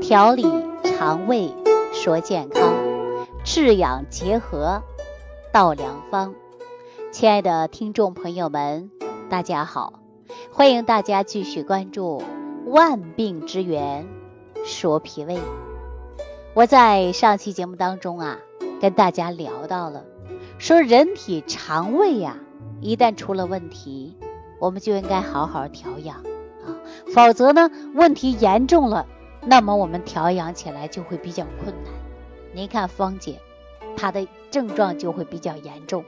调理肠胃说健康，治养结合道良方。亲爱的听众朋友们，大家好，欢迎大家继续关注万病之源说脾胃。我在上期节目当中啊，跟大家聊到了，说人体肠胃呀，一旦出了问题，我们就应该好好调养啊，否则呢，问题严重了。那么我们调养起来就会比较困难。您看芳姐，她的症状就会比较严重，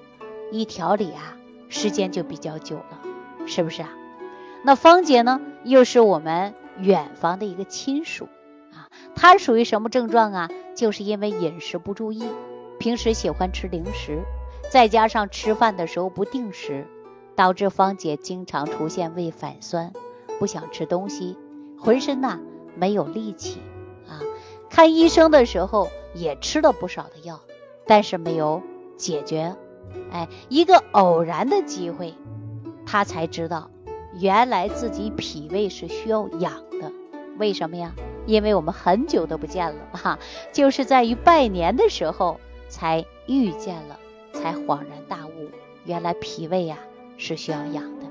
一调理啊，时间就比较久了，是不是啊？那芳姐呢，又是我们远房的一个亲属啊，她属于什么症状啊？就是因为饮食不注意，平时喜欢吃零食，再加上吃饭的时候不定时，导致芳姐经常出现胃反酸，不想吃东西，浑身呐。没有力气啊！看医生的时候也吃了不少的药，但是没有解决。哎，一个偶然的机会，他才知道原来自己脾胃是需要养的。为什么呀？因为我们很久都不见了哈，就是在于拜年的时候才遇见了，才恍然大悟，原来脾胃呀是需要养的。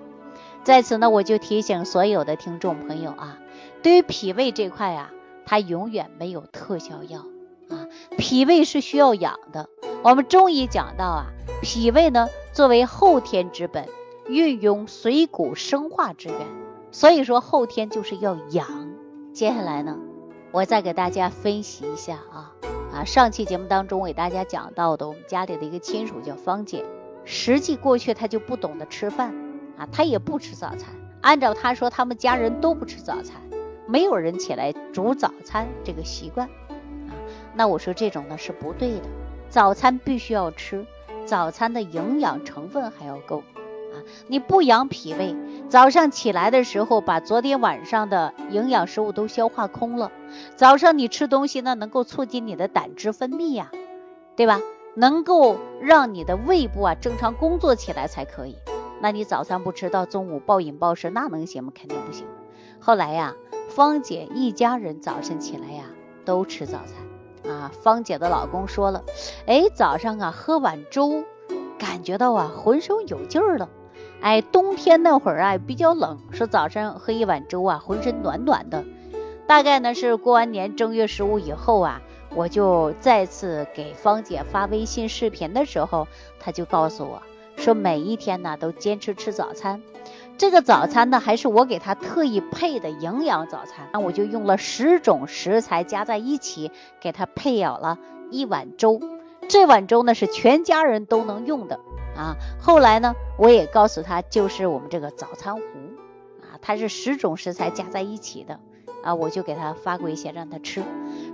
在此呢，我就提醒所有的听众朋友啊。对于脾胃这块啊，它永远没有特效药啊。脾胃是需要养的。我们中医讲到啊，脾胃呢作为后天之本，运用水谷生化之源，所以说后天就是要养。接下来呢，我再给大家分析一下啊啊，上期节目当中给大家讲到的，我们家里的一个亲属叫芳姐，实际过去她就不懂得吃饭啊，她也不吃早餐。按照她说，他们家人都不吃早餐。没有人起来煮早餐这个习惯啊，那我说这种呢是不对的。早餐必须要吃，早餐的营养成分还要够啊。你不养脾胃，早上起来的时候把昨天晚上的营养食物都消化空了。早上你吃东西呢，能够促进你的胆汁分泌呀，对吧？能够让你的胃部啊正常工作起来才可以。那你早餐不吃，到中午暴饮暴食，那能行吗？肯定不行。后来呀。芳姐一家人早晨起来呀，都吃早餐啊。芳姐的老公说了，哎，早上啊喝碗粥，感觉到啊浑身有劲儿了。哎，冬天那会儿啊比较冷，说早上喝一碗粥啊，浑身暖暖的。大概呢是过完年正月十五以后啊，我就再次给芳姐发微信视频的时候，她就告诉我说，每一天呢都坚持吃早餐。这个早餐呢，还是我给他特意配的营养早餐。那我就用了十种食材加在一起，给他配好了一碗粥。这碗粥呢是全家人都能用的啊。后来呢，我也告诉他，就是我们这个早餐壶啊，它是十种食材加在一起的啊。我就给他发过一些让他吃，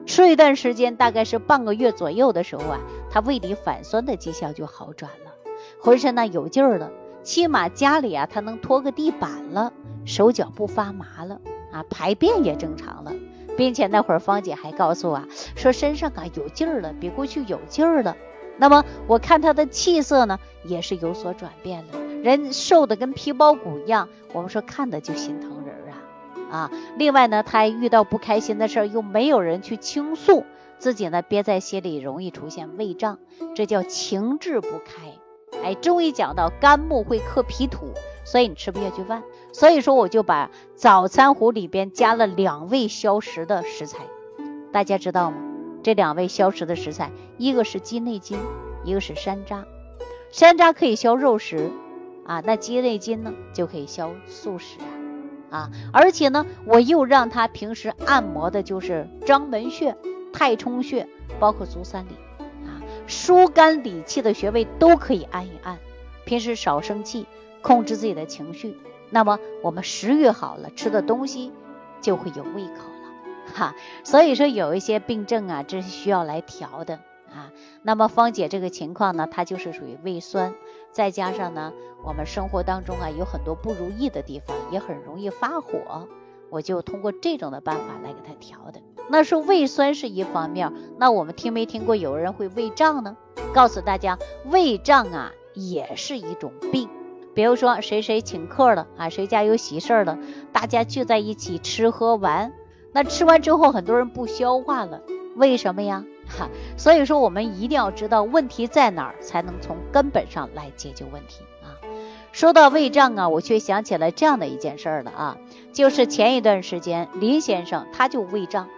吃一段时间，大概是半个月左右的时候啊，他胃里反酸的迹象就好转了，浑身呢有劲儿了。起码家里啊，他能拖个地板了，手脚不发麻了啊，排便也正常了，并且那会儿芳姐还告诉我，说身上啊有劲儿了，比过去有劲儿了。那么我看他的气色呢，也是有所转变了，人瘦的跟皮包骨一样，我们说看的就心疼人啊啊。另外呢，他还遇到不开心的事儿，又没有人去倾诉，自己呢憋在心里，容易出现胃胀，这叫情志不开。哎，中医讲到肝木会克脾土，所以你吃不下去饭。所以说我就把早餐壶里边加了两味消食的食材，大家知道吗？这两味消食的食材，一个是鸡内金，一个是山楂。山楂可以消肉食啊，那鸡内金呢就可以消素食啊啊！而且呢，我又让他平时按摩的就是章门穴、太冲穴，包括足三里。疏肝理气的穴位都可以按一按，平时少生气，控制自己的情绪，那么我们食欲好了，吃的东西就会有胃口了，哈。所以说有一些病症啊，这是需要来调的啊。那么芳姐这个情况呢，它就是属于胃酸，再加上呢，我们生活当中啊有很多不如意的地方，也很容易发火，我就通过这种的办法来给他调的。那说胃酸是一方面，那我们听没听过有人会胃胀呢？告诉大家，胃胀啊也是一种病。比如说谁谁请客了啊，谁家有喜事了，大家聚在一起吃喝玩，那吃完之后很多人不消化了，为什么呀？哈，所以说我们一定要知道问题在哪儿，才能从根本上来解决问题啊。说到胃胀啊，我却想起来这样的一件事儿了啊，就是前一段时间林先生他就胃胀，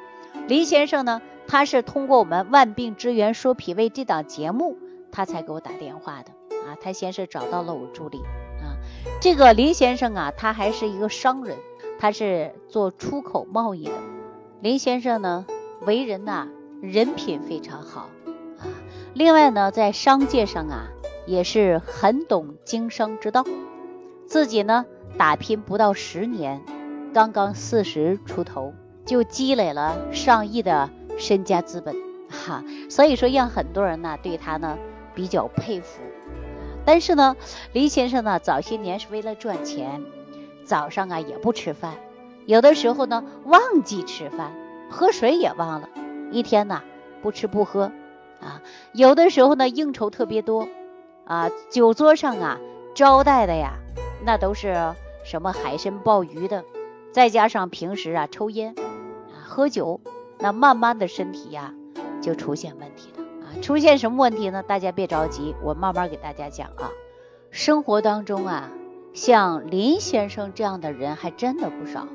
林先生呢，他是通过我们《万病之源说脾胃》这档节目，他才给我打电话的啊。他先是找到了我助理啊，这个林先生啊，他还是一个商人，他是做出口贸易的。林先生呢，为人呐。人品非常好啊，另外呢，在商界上啊，也是很懂经商之道。自己呢，打拼不到十年，刚刚四十出头，就积累了上亿的身家资本，哈，所以说让很多人呢对他呢比较佩服。但是呢，黎先生呢，早些年是为了赚钱，早上啊也不吃饭，有的时候呢忘记吃饭，喝水也忘了。一天呐，不吃不喝啊，有的时候呢应酬特别多啊，酒桌上啊招待的呀，那都是什么海参鲍鱼的，再加上平时啊抽烟啊喝酒，那慢慢的身体呀就出现问题了啊，出现什么问题呢？大家别着急，我慢慢给大家讲啊。生活当中啊，像林先生这样的人还真的不少。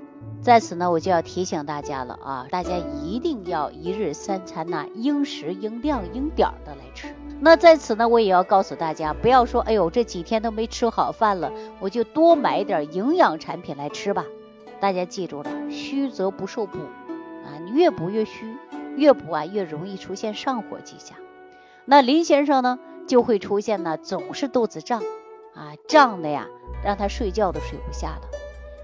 在此呢，我就要提醒大家了啊，大家一定要一日三餐呐，应时应量应点的来吃。那在此呢，我也要告诉大家，不要说，哎呦，这几天都没吃好饭了，我就多买点营养产品来吃吧。大家记住了，虚则不受补啊，你越补越虚，越补啊越容易出现上火迹象。那林先生呢，就会出现呢，总是肚子胀啊，胀的呀，让他睡觉都睡不下了。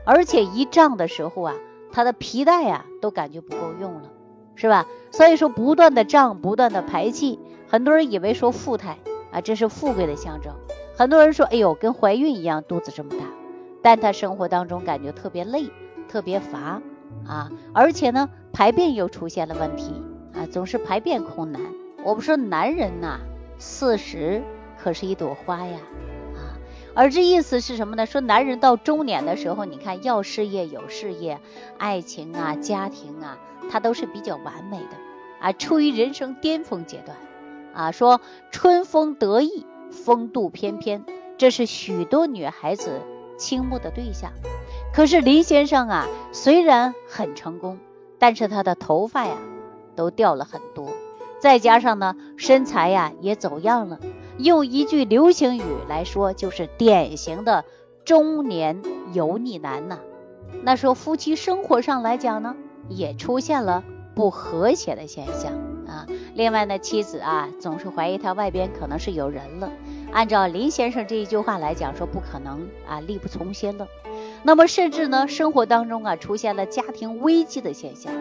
而且一胀的时候啊，他的皮带呀都感觉不够用了，是吧？所以说不断的胀，不断的排气，很多人以为说富态啊，这是富贵的象征。很多人说，哎呦，跟怀孕一样，肚子这么大。但他生活当中感觉特别累，特别乏啊，而且呢，排便又出现了问题啊，总是排便困难。我们说男人呐，四十可是一朵花呀啊。而这意思是什么呢？说男人到中年的时候，你看要事业有事业，爱情啊、家庭啊，他都是比较完美的啊，处于人生巅峰阶段啊。说春风得意，风度翩翩，这是许多女孩子倾慕的对象。可是林先生啊，虽然很成功，但是他的头发呀都掉了很多，再加上呢身材呀也走样了。用一句流行语来说，就是典型的中年油腻男呐。那说夫妻生活上来讲呢，也出现了不和谐的现象啊。另外呢，妻子啊总是怀疑他外边可能是有人了。按照林先生这一句话来讲，说不可能啊，力不从心了。那么甚至呢，生活当中啊出现了家庭危机的现象。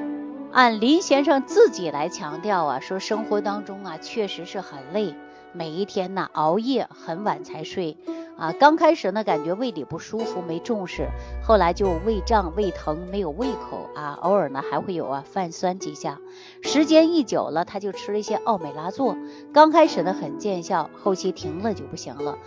按林先生自己来强调啊，说生活当中啊确实是很累。每一天呢熬夜很晚才睡啊，刚开始呢感觉胃里不舒服没重视，后来就胃胀胃疼没有胃口啊，偶尔呢还会有啊泛酸迹象，时间一久了他就吃了一些奥美拉唑，刚开始呢很见效，后期停了就不行了，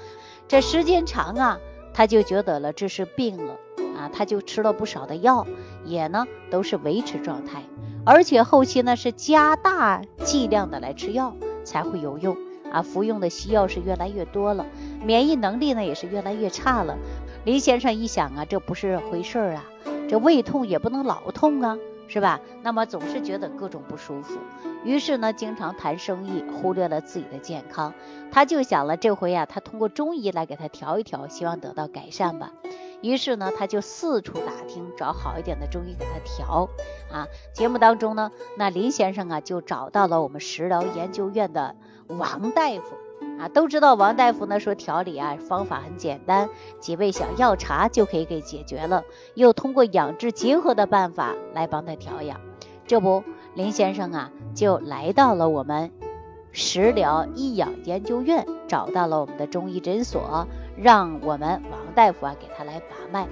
这时间长啊他就觉得了这是病了啊，他就吃了不少的药，也呢都是维持状态，而且后期呢是加大剂量的来吃药才会有用。啊，服用的西药是越来越多了，免疫能力呢也是越来越差了。林先生一想啊，这不是回事儿啊，这胃痛也不能老痛啊，是吧？那么总是觉得各种不舒服，于是呢，经常谈生意，忽略了自己的健康。他就想了，这回啊，他通过中医来给他调一调，希望得到改善吧。于是呢，他就四处打听，找好一点的中医给他调。啊，节目当中呢，那林先生啊，就找到了我们食疗研究院的。王大夫啊，都知道王大夫呢说调理啊方法很简单，几味小药茶就可以给解决了，又通过养治结合的办法来帮他调养。这不，林先生啊就来到了我们食疗益养研究院，找到了我们的中医诊所，让我们王大夫啊给他来把脉。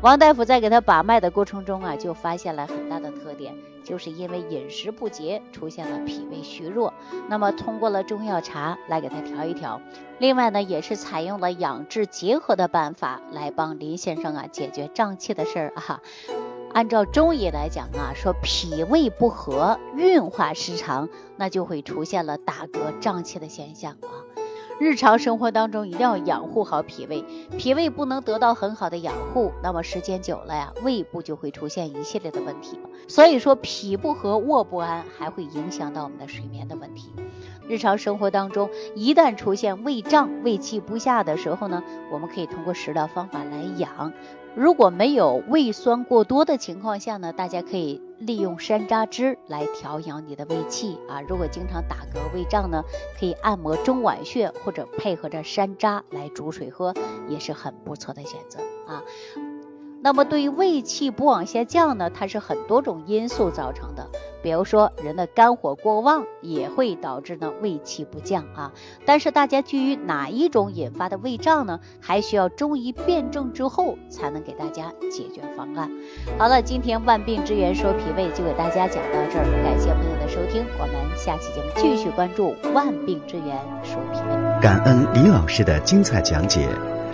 王大夫在给他把脉的过程中啊，就发现了很大的特点。就是因为饮食不节，出现了脾胃虚弱，那么通过了中药茶来给他调一调。另外呢，也是采用了养治结合的办法来帮林先生啊解决胀气的事儿啊。按照中医来讲啊，说脾胃不和、运化失常，那就会出现了打嗝、胀气的现象啊。日常生活当中一定要养护好脾胃，脾胃不能得到很好的养护，那么时间久了呀，胃部就会出现一系列的问题。所以说，脾不和、卧不安，还会影响到我们的睡眠的问题。日常生活当中，一旦出现胃胀、胃气不下的时候呢，我们可以通过食疗方法来养。如果没有胃酸过多的情况下呢，大家可以利用山楂汁来调养你的胃气啊。如果经常打嗝、胃胀呢，可以按摩中脘穴或者配合着山楂来煮水喝，也是很不错的选择啊。那么对于胃气不往下降呢，它是很多种因素造成的。比如说，人的肝火过旺也会导致呢胃气不降啊。但是大家基于哪一种引发的胃胀呢？还需要中医辨证之后才能给大家解决方案。好了，今天万病之源说脾胃就给大家讲到这儿，感谢朋友的收听，我们下期节目继续关注万病之源说脾胃。感恩李老师的精彩讲解。